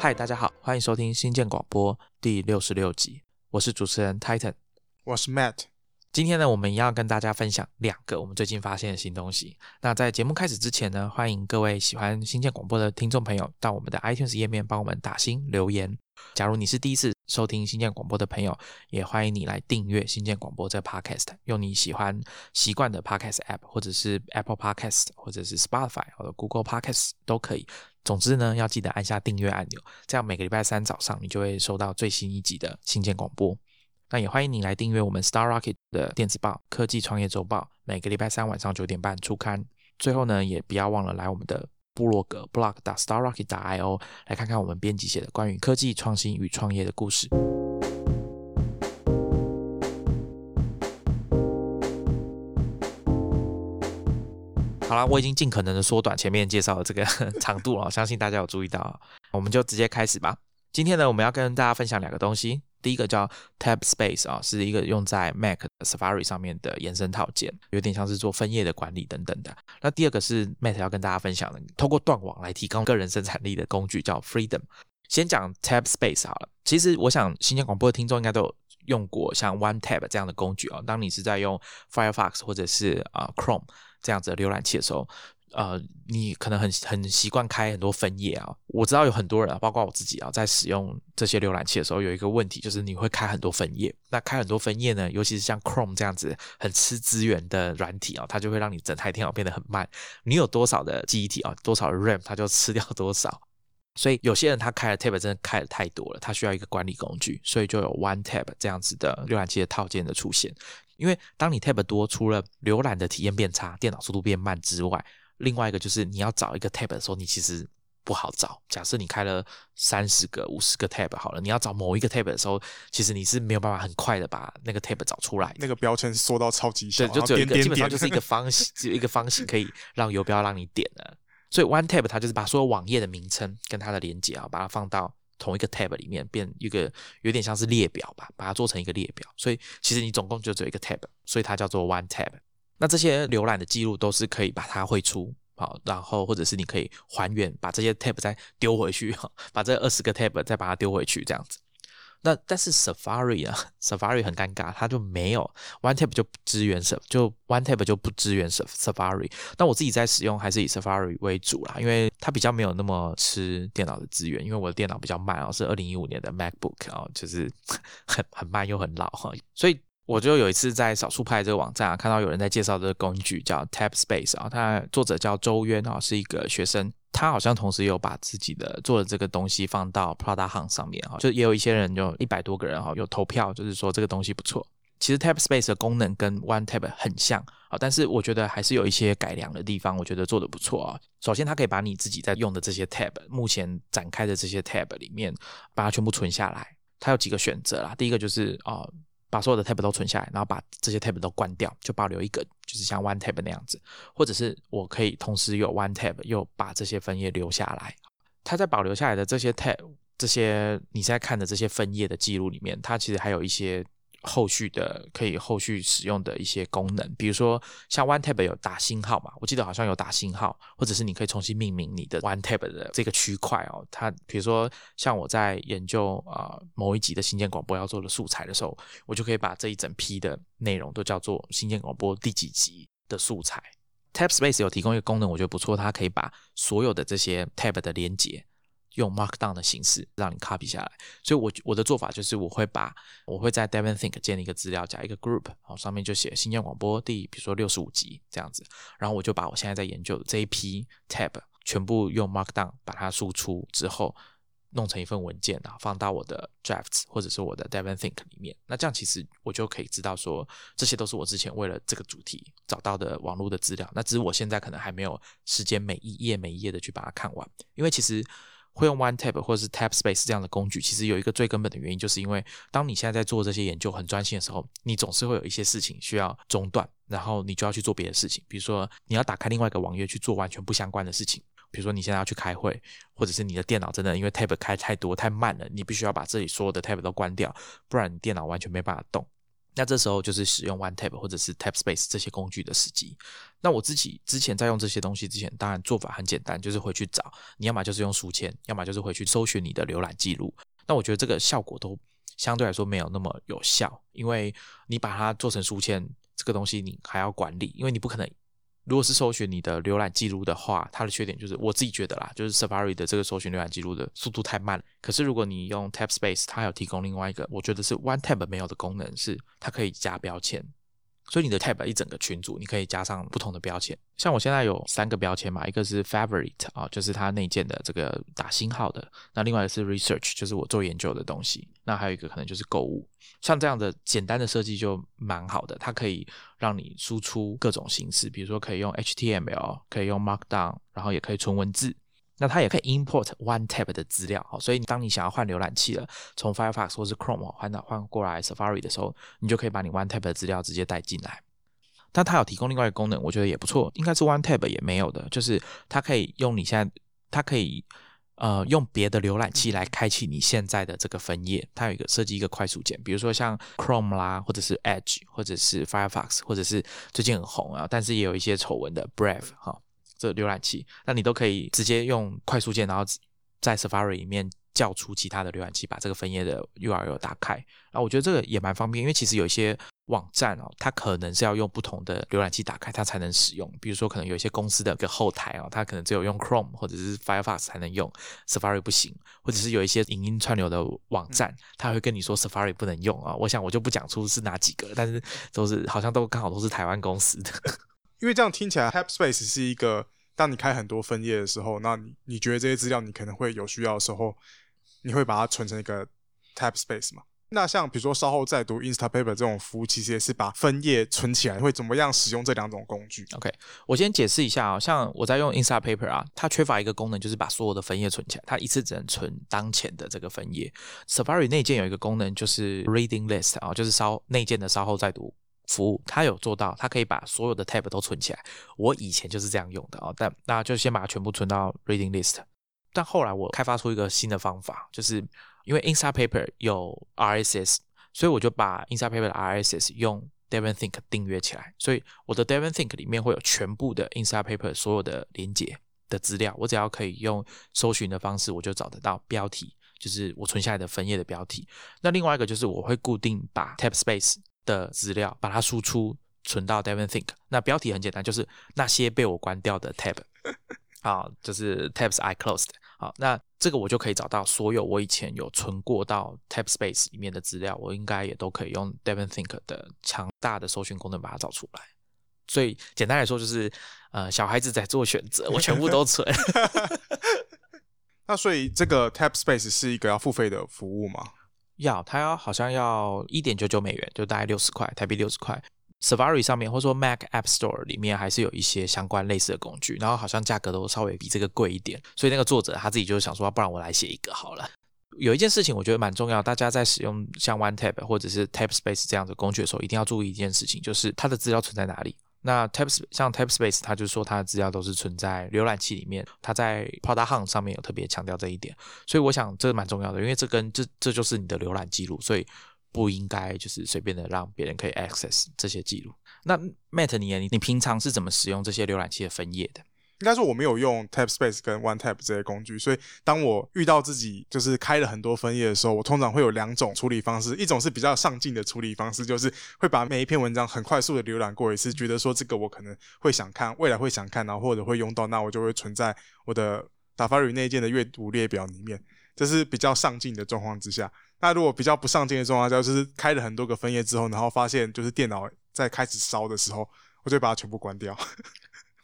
嗨，大家好，欢迎收听新建广播第六十六集，我是主持人 Titan。我是 Matt。今天呢，我们要跟大家分享两个我们最近发现的新东西。那在节目开始之前呢，欢迎各位喜欢新建广播的听众朋友到我们的 iTunes 页面帮我们打星留言。假如你是第一次收听新建广播的朋友，也欢迎你来订阅新建广播这个 Podcast，用你喜欢习惯的 Podcast App，或者是 Apple Podcast，或者是 Spotify 或者 Google Podcast 都可以。总之呢，要记得按下订阅按钮，这样每个礼拜三早上你就会收到最新一集的新建广播。那也欢迎你来订阅我们 Star Rocket 的电子报《科技创业周报》，每个礼拜三晚上九点半出刊。最后呢，也不要忘了来我们的部落格 blog 打 Star Rocket 打 I O 来看看我们编辑写的关于科技创新与创业的故事。好啦，我已经尽可能的缩短前面介绍的这个 长度了，相信大家有注意到。我们就直接开始吧。今天呢，我们要跟大家分享两个东西。第一个叫 Tab Space 啊，是一个用在 Mac Safari 上面的延伸套件，有点像是做分页的管理等等的。那第二个是 Matt 要跟大家分享的，通过断网来提高个人生产力的工具，叫 Freedom。先讲 Tab Space 好了。其实我想新疆广播的听众应该都有用过像 One Tab 这样的工具啊。当你是在用 Firefox 或者是啊 Chrome 这样子的浏览器的时候。呃，你可能很很习惯开很多分页啊。我知道有很多人啊，包括我自己啊，在使用这些浏览器的时候，有一个问题就是你会开很多分页。那开很多分页呢，尤其是像 Chrome 这样子很吃资源的软体啊，它就会让你整台电脑变得很慢。你有多少的记忆体啊，多少的 RAM，它就吃掉多少。所以有些人他开的 Tab 真的开的太多了，他需要一个管理工具，所以就有 One Tab 这样子的浏览器的套件的出现。因为当你 Tab 多，除了浏览的体验变差，电脑速度变慢之外，另外一个就是你要找一个 tab 的时候，你其实不好找。假设你开了三十个、五十个 tab 好了，你要找某一个 tab 的时候，其实你是没有办法很快的把那个 tab 找出来。那个标签缩到超级小，对，就只有一个，基本上就是一个方形，只有一个方形可以让游标让你点的。所以 One Tab 它就是把所有网页的名称跟它的连接啊，把它放到同一个 tab 里面，变一个有点像是列表吧，把它做成一个列表。所以其实你总共就只有一个 tab，所以它叫做 One Tab。那这些浏览的记录都是可以把它汇出，好，然后或者是你可以还原，把这些 tab 再丢回去，把这二十个 tab 再把它丢回去，这样子。那但是 Safari 啊，Safari 很尴尬，它就没有 One Tab 就支援 Saf，就 One Tab 就不支援 Safari。那我自己在使用还是以 Safari 为主啦，因为它比较没有那么吃电脑的资源，因为我的电脑比较慢啊，是二零一五年的 MacBook 啊，就是 很很慢又很老哈，所以。我就有一次在少数派这个网站啊，看到有人在介绍这个工具叫 Tab Space 啊，它作者叫周渊啊，是一个学生，他好像同时有把自己的做的这个东西放到 Prada Hunt 上面哈，就也有一些人有一百多个人哈，有投票，就是说这个东西不错。其实 Tab Space 的功能跟 One Tab 很像啊，但是我觉得还是有一些改良的地方，我觉得做的不错啊。首先，它可以把你自己在用的这些 Tab，目前展开的这些 Tab 里面，把它全部存下来。它有几个选择啦，第一个就是啊。把所有的 tab 都存下来，然后把这些 tab 都关掉，就保留一个，就是像 one tab 那样子，或者是我可以同时有 one tab 又把这些分页留下来。它在保留下来的这些 tab，这些你在看的这些分页的记录里面，它其实还有一些。后续的可以后续使用的一些功能，比如说像 One Tab 有打星号嘛，我记得好像有打星号，或者是你可以重新命名你的 One Tab 的这个区块哦。它比如说像我在研究啊某一集的新建广播要做的素材的时候，我就可以把这一整批的内容都叫做新建广播第几集的素材。Tab Space 有提供一个功能，我觉得不错，它可以把所有的这些 Tab 的连接。用 Markdown 的形式让你 copy 下来，所以我我的做法就是我会把我会在 Devon Think 建立一个资料夹，一个 group，然后上面就写新疆广播第比如说六十五集这样子，然后我就把我现在在研究的这一批 tab 全部用 Markdown 把它输出之后，弄成一份文件，然后放到我的 drafts 或者是我的 Devon Think 里面。那这样其实我就可以知道说，这些都是我之前为了这个主题找到的网络的资料。那只是我现在可能还没有时间每一页每一页的去把它看完，因为其实。会用 One Tab 或者是 Tab Space 这样的工具，其实有一个最根本的原因，就是因为当你现在在做这些研究很专心的时候，你总是会有一些事情需要中断，然后你就要去做别的事情。比如说，你要打开另外一个网页去做完全不相关的事情。比如说，你现在要去开会，或者是你的电脑真的因为 Tab 开太多太慢了，你必须要把这里所有的 Tab 都关掉，不然你电脑完全没办法动。那这时候就是使用 OneTab 或者是 TabSpace 这些工具的时机。那我自己之前在用这些东西之前，当然做法很简单，就是回去找，你要么就是用书签，要么就是回去搜寻你的浏览记录。那我觉得这个效果都相对来说没有那么有效，因为你把它做成书签，这个东西你还要管理，因为你不可能。如果是搜寻你的浏览记录的话，它的缺点就是我自己觉得啦，就是 Safari 的这个搜寻浏览记录的速度太慢。可是如果你用 TabSpace，它有提供另外一个，我觉得是 OneTab 没有的功能，是它可以加标签。所以你的 tab 一整个群组，你可以加上不同的标签。像我现在有三个标签嘛，一个是 favorite 啊，就是它内建的这个打星号的。那另外一个是 research，就是我做研究的东西。那还有一个可能就是购物。像这样的简单的设计就蛮好的，它可以让你输出各种形式，比如说可以用 HTML，可以用 Markdown，然后也可以纯文字。那它也可以 import OneTab 的资料，好，所以当你想要换浏览器了，从 Firefox 或是 Chrome 换到换过来 Safari 的时候，你就可以把你 OneTab 的资料直接带进来。但它有提供另外一个功能，我觉得也不错，应该是 OneTab 也没有的，就是它可以用你现在，它可以呃用别的浏览器来开启你现在的这个分页。它有一个设计一个快速键，比如说像 Chrome 啦，或者是 Edge，或者是 Firefox，或者是最近很红啊，但是也有一些丑闻的 Brave 哈。这浏览器，那你都可以直接用快速键，然后在 Safari 里面叫出其他的浏览器，把这个分页的 URL 打开。然后我觉得这个也蛮方便，因为其实有一些网站哦，它可能是要用不同的浏览器打开，它才能使用。比如说，可能有一些公司的一个后台哦，它可能只有用 Chrome 或者是 Firefox 才能用，Safari 不行。或者是有一些影音串流的网站，它会跟你说 Safari 不能用啊。我想我就不讲出是哪几个，但是都是好像都刚好都是台湾公司的。因为这样听起来，TabSpace 是一个，当你开很多分页的时候，那你你觉得这些资料你可能会有需要的时候，你会把它存成一个 TabSpace 嘛？那像比如说稍后再读 Instapaper 这种服务，其实也是把分页存起来，会怎么样使用这两种工具？OK，我先解释一下啊，像我在用 Instapaper 啊，它缺乏一个功能，就是把所有的分页存起来，它一次只能存当前的这个分页。Safari 内建有一个功能，就是 Reading List 啊，就是稍内建的稍后再读。服务它有做到，它可以把所有的 tab 都存起来。我以前就是这样用的啊，但那就先把它全部存到 reading list。但后来我开发出一个新的方法，就是因为 Instapaper 有 RSS，所以我就把 Instapaper 的 RSS 用 Devonthink 订阅起来。所以我的 Devonthink 里面会有全部的 Instapaper 所有的连接的资料。我只要可以用搜寻的方式，我就找得到标题，就是我存下来的分页的标题。那另外一个就是我会固定把 tab space。的资料，把它输出存到 Devonthink。那标题很简单，就是那些被我关掉的 tab，好，就是 tabs I closed。好，那这个我就可以找到所有我以前有存过到 tab space 里面的资料，我应该也都可以用 Devonthink 的强大的搜寻功能把它找出来。所以简单来说，就是呃，小孩子在做选择，我全部都存。那所以这个 tab space 是一个要付费的服务吗？要，它要好像要一点九九美元，就大概六十块台币，六十块。Safari 上面或者说 Mac App Store 里面还是有一些相关类似的工具，然后好像价格都稍微比这个贵一点。所以那个作者他自己就想说，不然我来写一个好了。有一件事情我觉得蛮重要，大家在使用像 OneTab 或者是 TabSpace 这样的工具的时候，一定要注意一件事情，就是它的资料存在哪里。那 Tab 像 TabSpace，它就说它的资料都是存在浏览器里面。它在 Product Hunt 上面有特别强调这一点，所以我想这蛮重要的，因为这跟这这就是你的浏览记录，所以不应该就是随便的让别人可以 access 这些记录。那 Matt，你你平常是怎么使用这些浏览器的分页的？应该说我没有用 TabSpace 跟 OneTab 这些工具，所以当我遇到自己就是开了很多分页的时候，我通常会有两种处理方式，一种是比较上进的处理方式，就是会把每一篇文章很快速的浏览过一次，觉得说这个我可能会想看，未来会想看，然后或者会用到，那我就会存在我的 Safari 内建的阅读列表里面，这是比较上进的状况之下。那如果比较不上进的状况下，就是开了很多个分页之后，然后发现就是电脑在开始烧的时候，我就把它全部关掉。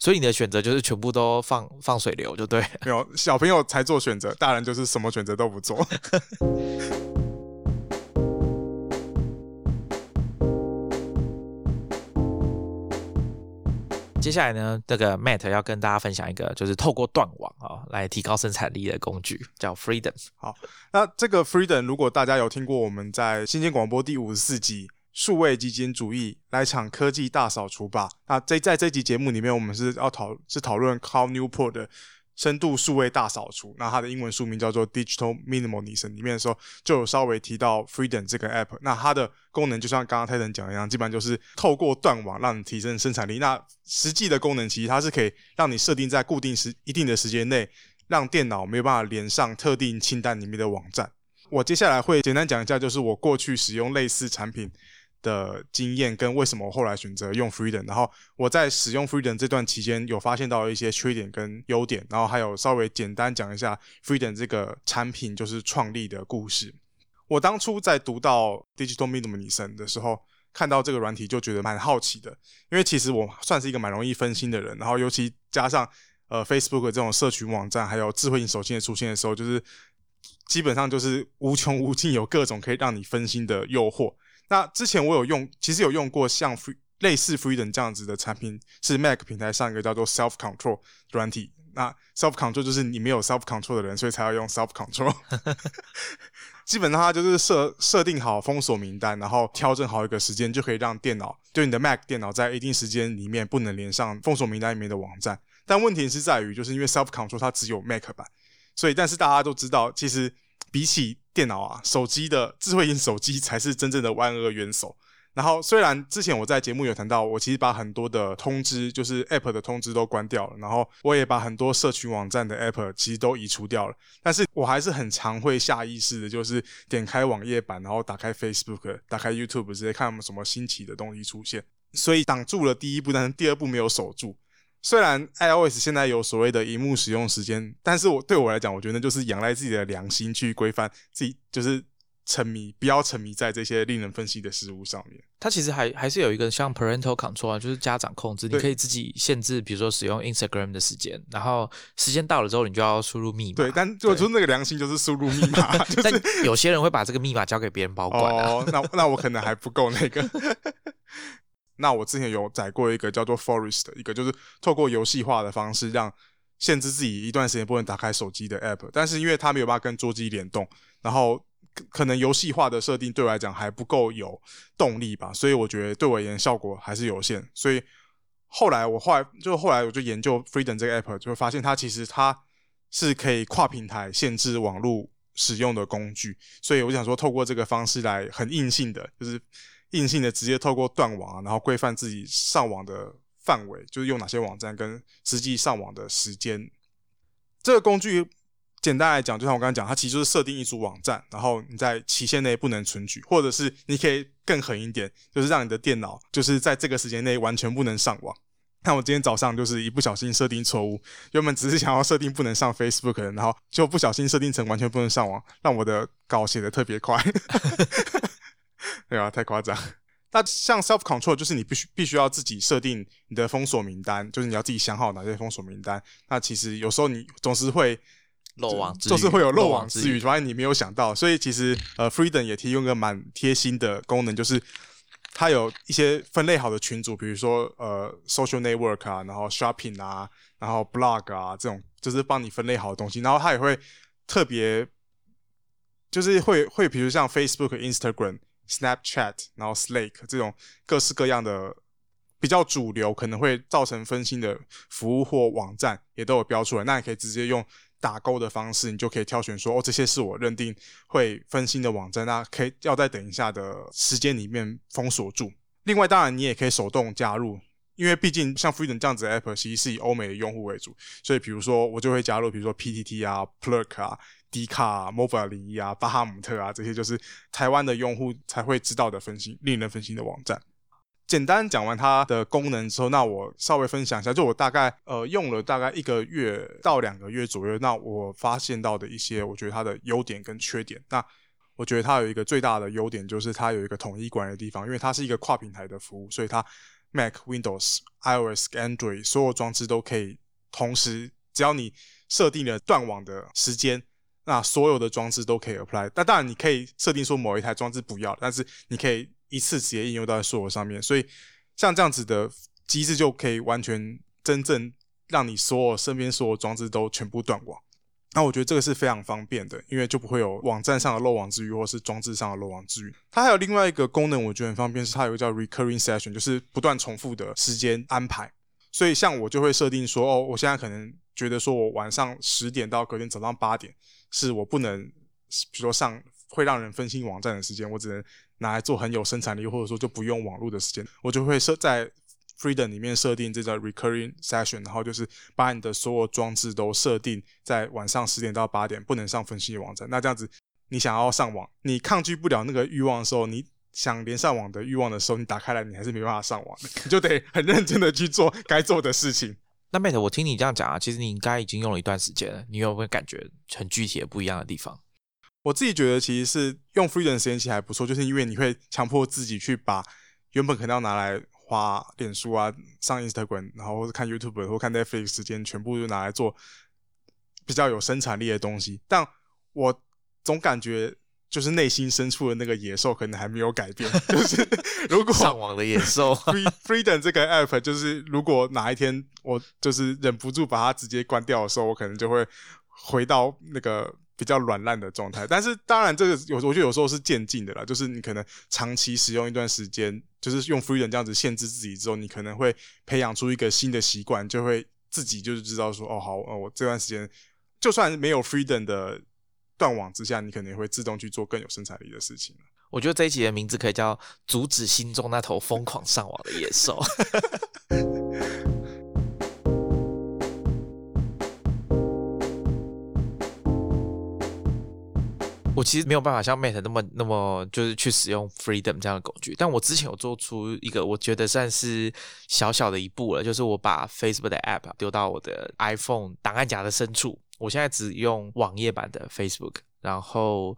所以你的选择就是全部都放放水流就对，没有小朋友才做选择，大人就是什么选择都不做。接下来呢，这个 Matt 要跟大家分享一个，就是透过断网啊来提高生产力的工具，叫 Freedom。好，那这个 Freedom 如果大家有听过我们在新鲜广播第五十四集。数位基金主义来场科技大扫除吧！那这在这集节目里面，我们是要讨是讨论 Carl Newport 的深度数位大扫除，那它的英文书名叫做 Digital Minimalism，里面的时候就有稍微提到 Freedom 这个 app。那它的功能就像刚刚泰森讲一样，基本上就是透过断网让你提升生产力。那实际的功能其实它是可以让你设定在固定时一定的时间内，让电脑没有办法连上特定清单里面的网站。我接下来会简单讲一下，就是我过去使用类似产品。的经验跟为什么我后来选择用 Freedom，然后我在使用 Freedom 这段期间有发现到一些缺点跟优点，然后还有稍微简单讲一下 Freedom 这个产品就是创立的故事。我当初在读到 Digital Minimalism 的时候，看到这个软体就觉得蛮好奇的，因为其实我算是一个蛮容易分心的人，然后尤其加上呃 Facebook 这种社群网站，还有智慧型手机的出现的时候，就是基本上就是无穷无尽有各种可以让你分心的诱惑。那之前我有用，其实有用过像 Free 类似 Freedom 这样子的产品，是 Mac 平台上一个叫做 Self Control 软体。那 Self Control 就是你没有 Self Control 的人，所以才要用 Self Control。基本上它就是设设定好封锁名单，然后调整好一个时间，就可以让电脑，就你的 Mac 电脑在一定时间里面不能连上封锁名单里面的网站。但问题是在于，就是因为 Self Control 它只有 Mac 版，所以但是大家都知道，其实。比起电脑啊，手机的智慧型手机才是真正的万恶元首。然后，虽然之前我在节目有谈到，我其实把很多的通知，就是 App 的通知都关掉了，然后我也把很多社群网站的 App 其实都移除掉了，但是我还是很常会下意识的，就是点开网页版，然后打开 Facebook，打开 YouTube，直接看有什么新奇的东西出现。所以挡住了第一步，但是第二步没有守住。虽然 iOS 现在有所谓的荧幕使用时间，但是我对我来讲，我觉得就是仰赖自己的良心去规范自己，就是沉迷，不要沉迷在这些令人分析的事物上面。它其实还还是有一个像 parental control 啊，就是家长控制，你可以自己限制，比如说使用 Instagram 的时间，然后时间到了之后，你就要输入密码。对，但就说那个良心就是输入密码，但有些人会把这个密码交给别人保管。哦，那那我可能还不够那个。那我之前有载过一个叫做 Forest 的一个，就是透过游戏化的方式，让限制自己一段时间不能打开手机的 App。但是因为它没有办法跟桌机联动，然后可能游戏化的设定对我来讲还不够有动力吧，所以我觉得对我而言效果还是有限。所以后来我后来就后来我就研究 Freedom 这个 App，就会发现它其实它是可以跨平台限制网络使用的工具。所以我想说，透过这个方式来很硬性的，就是。硬性的直接透过断网啊，然后规范自己上网的范围，就是用哪些网站跟实际上网的时间。这个工具简单来讲，就像我刚刚讲，它其实就是设定一组网站，然后你在期限内不能存取，或者是你可以更狠一点，就是让你的电脑就是在这个时间内完全不能上网。那我今天早上就是一不小心设定错误，原本只是想要设定不能上 Facebook，然后就不小心设定成完全不能上网，让我的稿写的特别快。对啊，太夸张。那像 self control 就是你必须必须要自己设定你的封锁名单，就是你要自己想好哪些封锁名单。那其实有时候你总是会漏网，就是会有漏网之鱼，发现你没有想到。所以其实呃，Freedom 也提供一个蛮贴心的功能，就是它有一些分类好的群组，比如说呃 social network 啊，然后 shopping 啊，然后 blog 啊这种，就是帮你分类好的东西。然后它也会特别，就是会会比如像 Facebook、Instagram。Snapchat，然后 Slack 这种各式各样的比较主流，可能会造成分心的服务或网站，也都有标出来。那你可以直接用打勾的方式，你就可以挑选说，哦，这些是我认定会分心的网站，那可以要在等一下的时间里面封锁住。另外，当然你也可以手动加入，因为毕竟像 Freedom 这样子的 App，其实是以欧美的用户为主，所以比如说我就会加入，比如说 PTT 啊、Plurk 啊。迪卡、Mobile 零一啊、巴哈姆特啊，这些就是台湾的用户才会知道的分析、令人分析的网站。简单讲完它的功能之后，那我稍微分享一下，就我大概呃用了大概一个月到两个月左右，那我发现到的一些，我觉得它的优点跟缺点。那我觉得它有一个最大的优点，就是它有一个统一管理的地方，因为它是一个跨平台的服务，所以它 Mac、Windows、iOS、Android 所有装置都可以同时，只要你设定了断网的时间。那所有的装置都可以 apply，那当然你可以设定说某一台装置不要，但是你可以一次直接应用到所有上面。所以像这样子的机制就可以完全真正让你所有身边所有装置都全部断网。那我觉得这个是非常方便的，因为就不会有网站上的漏网之鱼，或是装置上的漏网之鱼。它还有另外一个功能，我觉得很方便，是它有个叫 recurring session，就是不断重复的时间安排。所以像我就会设定说，哦，我现在可能觉得说我晚上十点到隔天早上八点是我不能，比如说上会让人分心网站的时间，我只能拿来做很有生产力或者说就不用网络的时间，我就会设在 Freedom 里面设定这个 Recurring Session，然后就是把你的所有装置都设定在晚上十点到八点不能上分析网站。那这样子，你想要上网，你抗拒不了那个欲望的时候，你想连上网的欲望的时候，你打开来你还是没办法上网的，你就得很认真的去做该做的事情。那 Mate，我听你这样讲啊，其实你应该已经用了一段时间了，你有没有感觉很具体的不一样的地方？我自己觉得其实是用 Freedom 时间其实还不错，就是因为你会强迫自己去把原本可能要拿来花脸书啊、上 Instagram，然后或者看 YouTube 或看 Netflix 时间，全部就拿来做比较有生产力的东西。但我总感觉就是内心深处的那个野兽可能还没有改变，就是如果上网的野兽 Free Freedom 这个 app，就是如果哪一天我就是忍不住把它直接关掉的时候，我可能就会回到那个。比较软烂的状态，但是当然这个有，我觉得有时候是渐进的啦，就是你可能长期使用一段时间，就是用 Freedom 这样子限制自己之后，你可能会培养出一个新的习惯，就会自己就是知道说，哦好，呃我这段时间就算没有 Freedom 的断网之下，你可能会自动去做更有生产力的事情。我觉得这一集的名字可以叫“阻止心中那头疯狂上网的野兽”。我其实没有办法像 Mate 那么那么就是去使用 Freedom 这样的工具，但我之前有做出一个我觉得算是小小的一步了，就是我把 Facebook 的 App 丢到我的 iPhone 档案夹的深处。我现在只用网页版的 Facebook，然后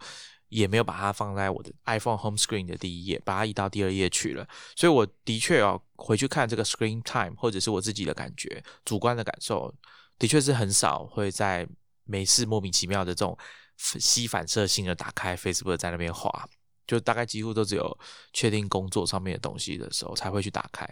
也没有把它放在我的 iPhone Home Screen 的第一页，把它移到第二页去了。所以我的确要回去看这个 Screen Time，或者是我自己的感觉、主观的感受，的确是很少会在没事莫名其妙的这种。吸反射性的打开 Facebook 在那边滑，就大概几乎都只有确定工作上面的东西的时候才会去打开。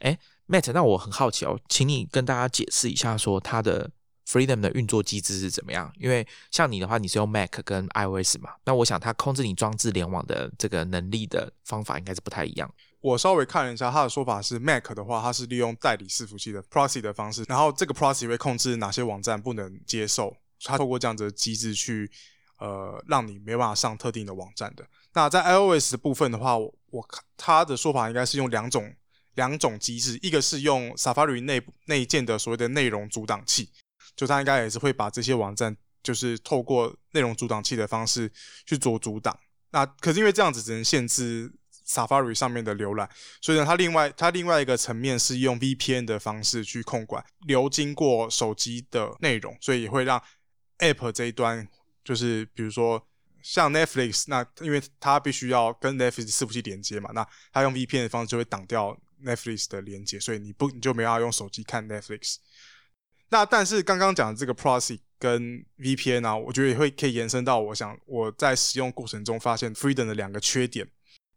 哎，Matt，那我很好奇哦，请你跟大家解释一下，说它的 Freedom 的运作机制是怎么样？因为像你的话，你是用 Mac 跟 iOS 嘛，那我想它控制你装置联网的这个能力的方法应该是不太一样。我稍微看了一下，他的说法是 Mac 的话，它是利用代理伺服器的 Proxy 的方式，然后这个 Proxy 会控制哪些网站不能接受。它透过这样子的机制去，呃，让你没办法上特定的网站的。那在 iOS 部分的话，我看他的说法应该是用两种两种机制，一个是用 Safari 内内建的所谓的内容阻挡器，就它应该也是会把这些网站就是透过内容阻挡器的方式去做阻挡。那可是因为这样子只能限制 Safari 上面的浏览，所以呢，它另外它另外一个层面是用 VPN 的方式去控管流经过手机的内容，所以也会让 App 这一端就是，比如说像 Netflix，那因为它必须要跟 Netflix 伺服器连接嘛，那它用 VPN 的方式就会挡掉 Netflix 的连接，所以你不你就没办法用手机看 Netflix。那但是刚刚讲的这个 Proxy 跟 VPN 啊，我觉得也会可以延伸到，我想我在使用过程中发现 Freedom 的两个缺点。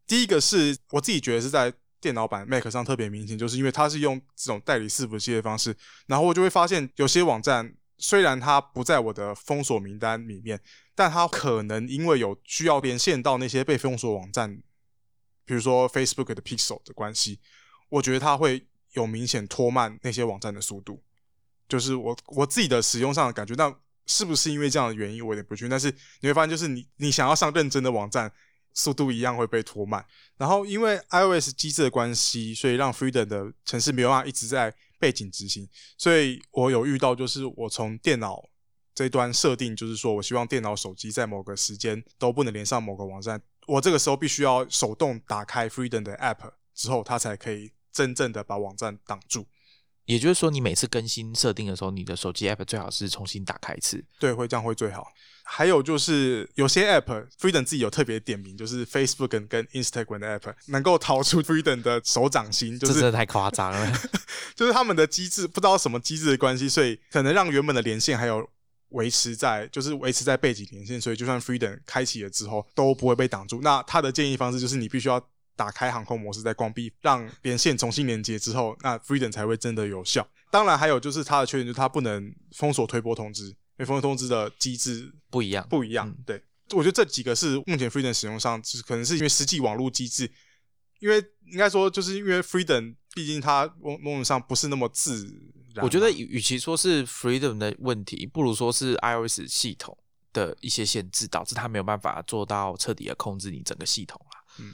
第一个是我自己觉得是在电脑版 Mac 上特别明显，就是因为它是用这种代理伺服器的方式，然后我就会发现有些网站。虽然它不在我的封锁名单里面，但它可能因为有需要连线到那些被封锁网站，比如说 Facebook 的 Pixel 的关系，我觉得它会有明显拖慢那些网站的速度。就是我我自己的使用上的感觉，那是不是因为这样的原因，我有点不确定。但是你会发现，就是你你想要上认真的网站，速度一样会被拖慢。然后因为 iOS 机制的关系，所以让 Freedom 的城市没有办法一直在。背景执行，所以我有遇到，就是我从电脑这端设定，就是说我希望电脑、手机在某个时间都不能连上某个网站，我这个时候必须要手动打开 Freedom 的 App 之后，它才可以真正的把网站挡住。也就是说，你每次更新设定的时候，你的手机 App 最好是重新打开一次。对，会这样会最好。还有就是有些 App，Freedom 自己有特别点名，就是 Facebook 跟 Instagram 的 App 能够逃出 Freedom 的手掌心，就是真的太夸张了。就是他们的机制不知道什么机制的关系，所以可能让原本的连线还有维持在，就是维持在背景连线，所以就算 Freedom 开启了之后都不会被挡住。那他的建议方式就是你必须要。打开航空模式再关闭，让连线重新连接之后，那 Freedom 才会真的有效。当然，还有就是它的缺点，就是它不能封锁推波通知，因为封锁通知的机制不一样，不一样。对，我觉得这几个是目前 Freedom 使用上，就是可能是因为实际网络机制，因为应该说就是因为 Freedom 毕竟它某某种上不是那么自然我觉得与与其说是 Freedom 的问题，不如说是 iOS 系统的一些限制，导致它没有办法做到彻底的控制你整个系统啦。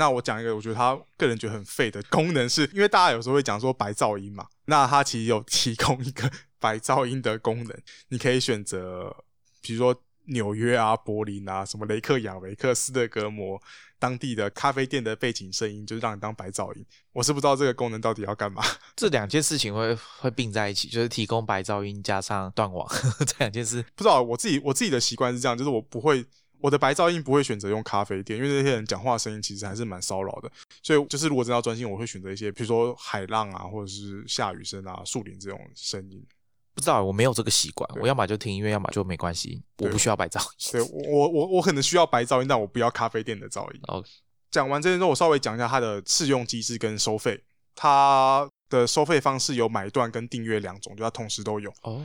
那我讲一个，我觉得他个人觉得很废的功能是，因为大家有时候会讲说白噪音嘛，那它其实有提供一个白噪音的功能，你可以选择，比如说纽约啊、柏林啊、什么雷克雅维克、斯德哥尔摩当地的咖啡店的背景声音，就是让你当白噪音。我是不知道这个功能到底要干嘛。这两件事情会会并在一起，就是提供白噪音加上断网 这两件事。不知道我自己我自己的习惯是这样，就是我不会我的白噪音不会选择用咖啡店，因为那些人讲话声音其实还是蛮骚扰的，所以就是如果真的要专心，我会选择一些比如说海浪啊，或者是下雨声啊、树林这种声音。不知道我没有这个习惯，我要么就听音乐，要么就没关系，我不需要白噪音。对我我我我可能需要白噪音，但我不要咖啡店的噪音。OK 讲完这些之后，我稍微讲一下它的试用机制跟收费。它的收费方式有买断跟订阅两种，就它同时都有。哦，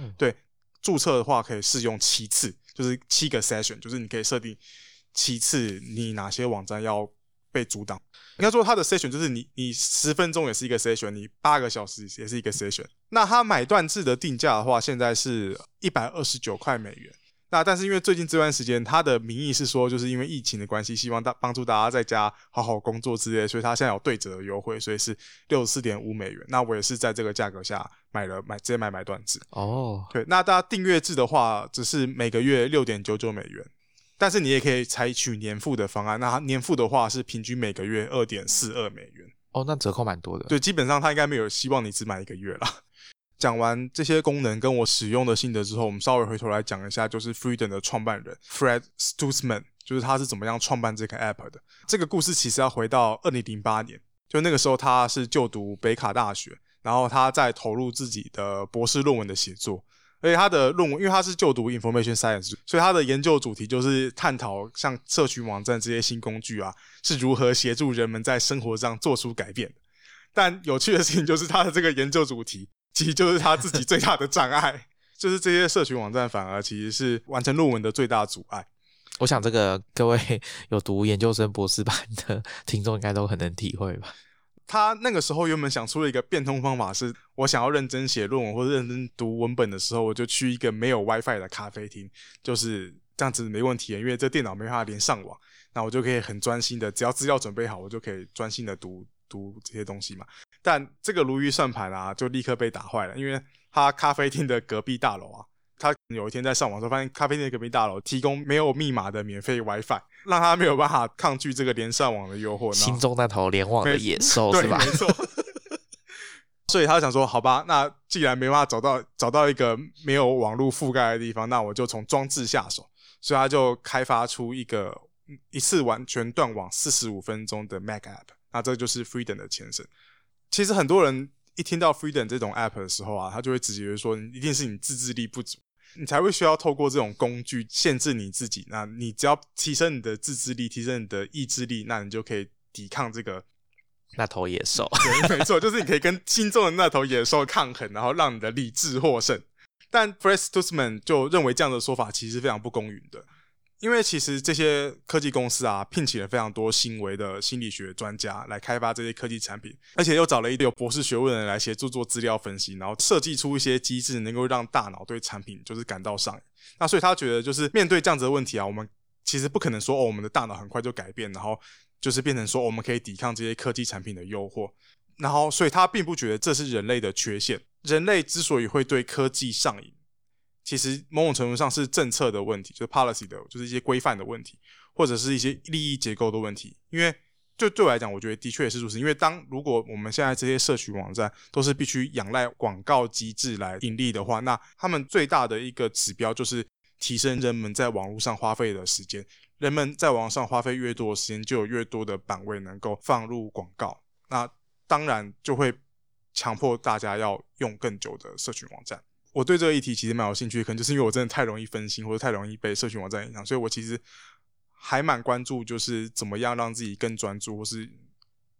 注册的话可以试用七次，就是七个 session，就是你可以设定七次你哪些网站要被阻挡。应该说它的 session 就是你你十分钟也是一个 session，你八个小时也是一个 session。那它买断制的定价的话，现在是一百二十九块美元。那但是因为最近这段时间，他的名义是说，就是因为疫情的关系，希望大帮助大家在家好好工作之类的，所以他现在有对折的优惠，所以是六十四点五美元。那我也是在这个价格下买了买直接买买断制。哦，对，那大家订阅制的话，只是每个月六点九九美元，但是你也可以采取年付的方案。那它年付的话是平均每个月二点四二美元。哦，那折扣蛮多的。对，基本上他应该没有希望你只买一个月啦。讲完这些功能跟我使用的心得之后，我们稍微回头来讲一下，就是 Freedom 的创办人 Fred Stutzman，就是他是怎么样创办这个 App 的。这个故事其实要回到二零零八年，就那个时候他是就读北卡大学，然后他在投入自己的博士论文的写作。而且他的论文，因为他是就读 information science，所以他的研究主题就是探讨像社群网站这些新工具啊，是如何协助人们在生活上做出改变。但有趣的事情就是，他的这个研究主题其实就是他自己最大的障碍，就是这些社群网站反而其实是完成论文的最大阻碍。我想这个各位有读研究生、博士班的听众应该都很能体会吧。他那个时候原本想出了一个变通方法，是我想要认真写论文或者认真读文本的时候，我就去一个没有 WiFi 的咖啡厅，就是这样子没问题，因为这电脑没办法连上网，那我就可以很专心的，只要资料准备好，我就可以专心的读读这些东西嘛。但这个如意算盘啊，就立刻被打坏了，因为他咖啡厅的隔壁大楼啊，他有一天在上网的时候，发现咖啡店的隔壁大楼提供没有密码的免费 WiFi，让他没有办法抗拒这个连上网的诱惑。心中那头联网的野兽，是吧？没错。所以他想说，好吧，那既然没办法找到找到一个没有网络覆盖的地方，那我就从装置下手。所以他就开发出一个嗯一次完全断网四十五分钟的 Mac App，那这就是 Freedom 的前身。其实很多人一听到 Freedom 这种 App 的时候啊，他就会直觉说，一定是你自制力不足，你才会需要透过这种工具限制你自己。那你只要提升你的自制力，提升你的意志力，那你就可以抵抗这个那头野兽，对，没错，就是你可以跟心中的那头野兽抗衡，然后让你的理智获胜。但 Fred Stutzman 就认为这样的说法其实非常不公允的，因为其实这些科技公司啊，聘请了非常多行为的心理学专家来开发这些科技产品，而且又找了一堆有博士学位的人来协助做资料分析，然后设计出一些机制，能够让大脑对产品就是感到上瘾。那所以他觉得，就是面对这样子的问题啊，我们其实不可能说哦，我们的大脑很快就改变，然后就是变成说我们可以抵抗这些科技产品的诱惑。然后，所以他并不觉得这是人类的缺陷。人类之所以会对科技上瘾，其实某种程度上是政策的问题，就是 policy 的，就是一些规范的问题，或者是一些利益结构的问题。因为就对我来讲，我觉得的确也是如此。因为当如果我们现在这些社群网站都是必须仰赖广告机制来盈利的话，那他们最大的一个指标就是提升人们在网络上花费的时间。人们在网上花费越多的时间，就有越多的版位能够放入广告。那当然就会强迫大家要用更久的社群网站。我对这个议题其实蛮有兴趣，可能就是因为我真的太容易分心，或者太容易被社群网站影响，所以我其实还蛮关注，就是怎么样让自己更专注，或是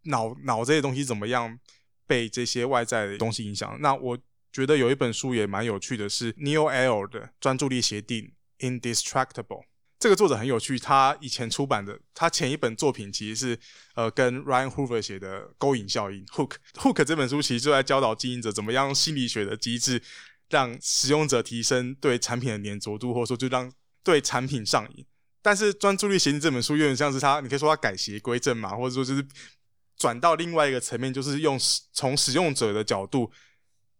脑脑这些东西怎么样被这些外在的东西影响。那我觉得有一本书也蛮有趣的是 Neil L 的专注力协定 Indistractable。这个作者很有趣，他以前出版的，他前一本作品其实是呃跟 Ryan Hoover 写的《勾引效应》（Hook）。Hook 这本书其实就在教导经营者怎么样心理学的机制，让使用者提升对产品的粘着度，或者说就让对产品上瘾。但是专注力协定这本书有点像是他，你可以说他改邪归正嘛，或者说就是转到另外一个层面，就是用从使用者的角度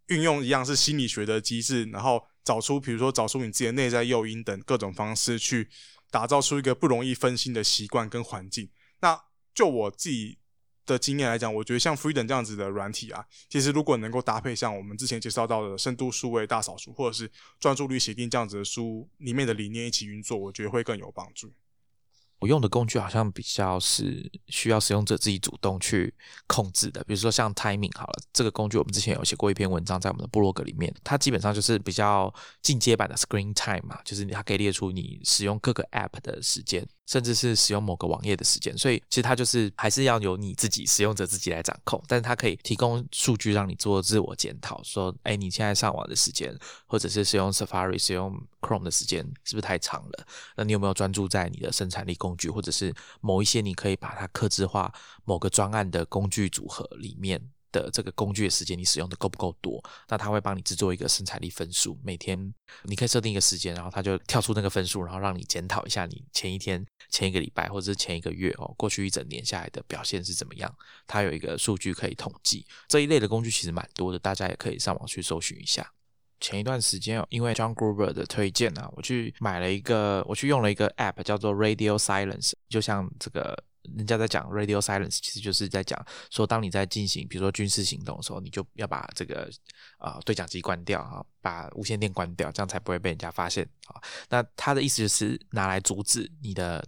运用一样是心理学的机制，然后。找出，比如说找出你自己的内在诱因等各种方式，去打造出一个不容易分心的习惯跟环境。那就我自己的经验来讲，我觉得像 Freedom 这样子的软体啊，其实如果能够搭配像我们之前介绍到的深度数位大扫除，或者是专注力协定这样子的书里面的理念一起运作，我觉得会更有帮助。我用的工具好像比较是需要使用者自己主动去控制的，比如说像 Timing 好了，这个工具我们之前有写过一篇文章在我们的部落格里面，它基本上就是比较进阶版的 Screen Time 嘛，就是它可以列出你使用各个 App 的时间。甚至是使用某个网页的时间，所以其实它就是还是要由你自己使用者自己来掌控，但是它可以提供数据让你做自我检讨，说，哎，你现在上网的时间，或者是使用 Safari、使用 Chrome 的时间是不是太长了？那你有没有专注在你的生产力工具，或者是某一些你可以把它克制化某个专案的工具组合里面？的这个工具的时间，你使用的够不够多？那它会帮你制作一个生产力分数，每天你可以设定一个时间，然后它就跳出那个分数，然后让你检讨一下你前一天、前一个礼拜或者是前一个月哦，过去一整年下来的表现是怎么样？它有一个数据可以统计。这一类的工具其实蛮多的，大家也可以上网去搜寻一下。前一段时间哦，因为 John Gruber 的推荐啊，我去买了一个，我去用了一个 App 叫做 Radio Silence，就像这个。人家在讲 radio silence，其实就是在讲说，当你在进行比如说军事行动的时候，你就要把这个啊对讲机关掉啊，把无线电关掉，这样才不会被人家发现啊。那他的意思就是拿来阻止你的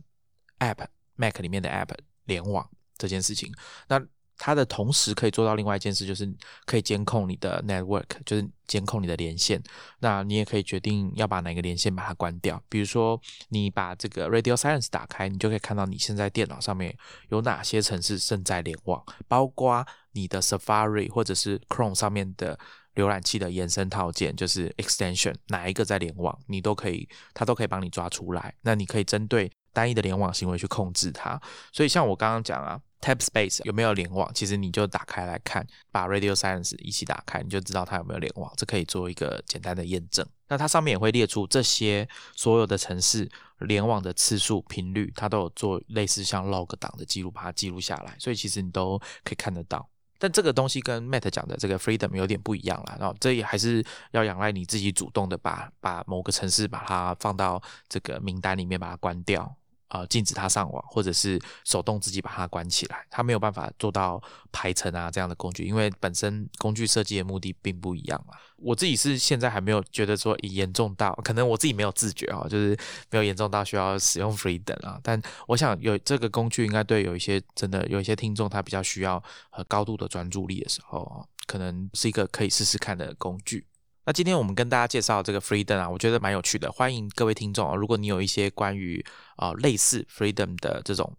app Mac 里面的 app 联网这件事情。那它的同时可以做到另外一件事，就是可以监控你的 network，就是监控你的连线。那你也可以决定要把哪个连线把它关掉。比如说，你把这个 Radio Silence 打开，你就可以看到你现在电脑上面有哪些城市正在联网，包括你的 Safari 或者是 Chrome 上面的浏览器的延伸套件，就是 extension 哪一个在联网，你都可以，它都可以帮你抓出来。那你可以针对单一的联网行为去控制它。所以像我刚刚讲啊。Tab Space 有没有联网？其实你就打开来看，把 Radio Silence 一起打开，你就知道它有没有联网。这可以做一个简单的验证。那它上面也会列出这些所有的城市联网的次数、频率，它都有做类似像 log 档的记录，把它记录下来。所以其实你都可以看得到。但这个东西跟 Matt 讲的这个 Freedom 有点不一样了。然后这也还是要仰赖你自己主动的把把某个城市把它放到这个名单里面，把它关掉。呃，禁止它上网，或者是手动自己把它关起来，它没有办法做到排程啊这样的工具，因为本身工具设计的目的并不一样嘛。我自己是现在还没有觉得说严重到，可能我自己没有自觉啊，就是没有严重到需要使用 Freedom 啊。但我想有这个工具，应该对有一些真的有一些听众，他比较需要和高度的专注力的时候，可能是一个可以试试看的工具。那今天我们跟大家介绍这个 Freedom 啊，我觉得蛮有趣的。欢迎各位听众啊，如果你有一些关于啊类似 Freedom 的这种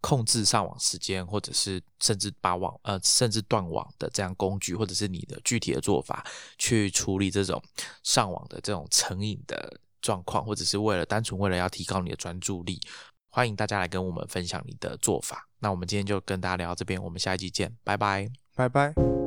控制上网时间，或者是甚至把网呃甚至断网的这样工具，或者是你的具体的做法去处理这种上网的这种成瘾的状况，或者是为了单纯为了要提高你的专注力，欢迎大家来跟我们分享你的做法。那我们今天就跟大家聊到这边，我们下一集见，拜拜，拜拜。